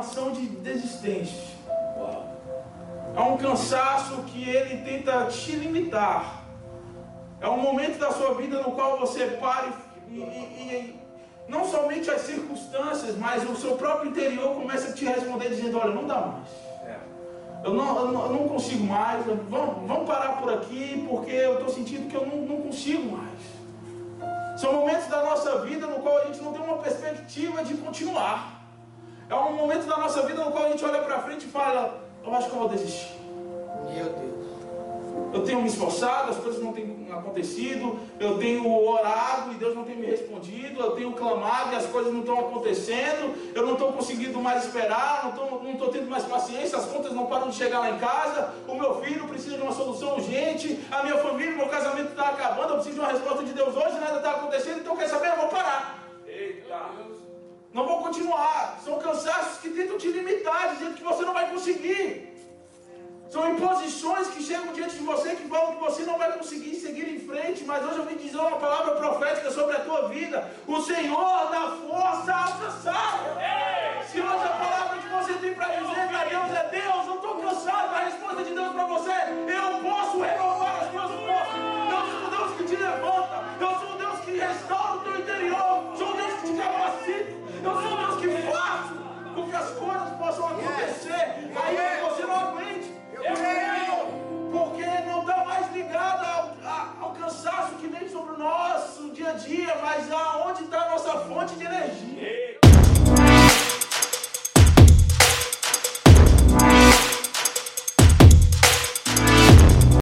ação de desistência. É um cansaço que ele tenta te limitar. É um momento da sua vida no qual você para e, e, e não somente as circunstâncias, mas o seu próprio interior começa a te responder dizendo: Olha, não dá mais. Eu não, eu não, eu não consigo mais. Vamos, vamos parar por aqui porque eu estou sentindo que eu não, não consigo mais. São momentos da nossa vida no qual a gente não tem uma perspectiva de continuar. É um momento da nossa vida no qual a gente olha para frente e fala: Eu acho que eu vou desistir. Meu Deus eu tenho me esforçado, as coisas não têm acontecido, eu tenho orado e Deus não tem me respondido, eu tenho clamado e as coisas não estão acontecendo, eu não estou conseguindo mais esperar, não estou tendo mais paciência, as contas não param de chegar lá em casa, o meu filho precisa de uma solução urgente, a minha família, meu Não vou continuar. São cansaços que tentam te limitar, dizendo que você não vai conseguir. São imposições que chegam diante de você que falam que você não vai conseguir seguir em frente. Mas hoje eu vim dizer uma palavra profética sobre a tua vida. O Senhor dá força Aí você não aguente. Porque não está mais ligado ao, ao, cansaço que vem sobre o nosso dia a dia, mas aonde está a nossa fonte de energia.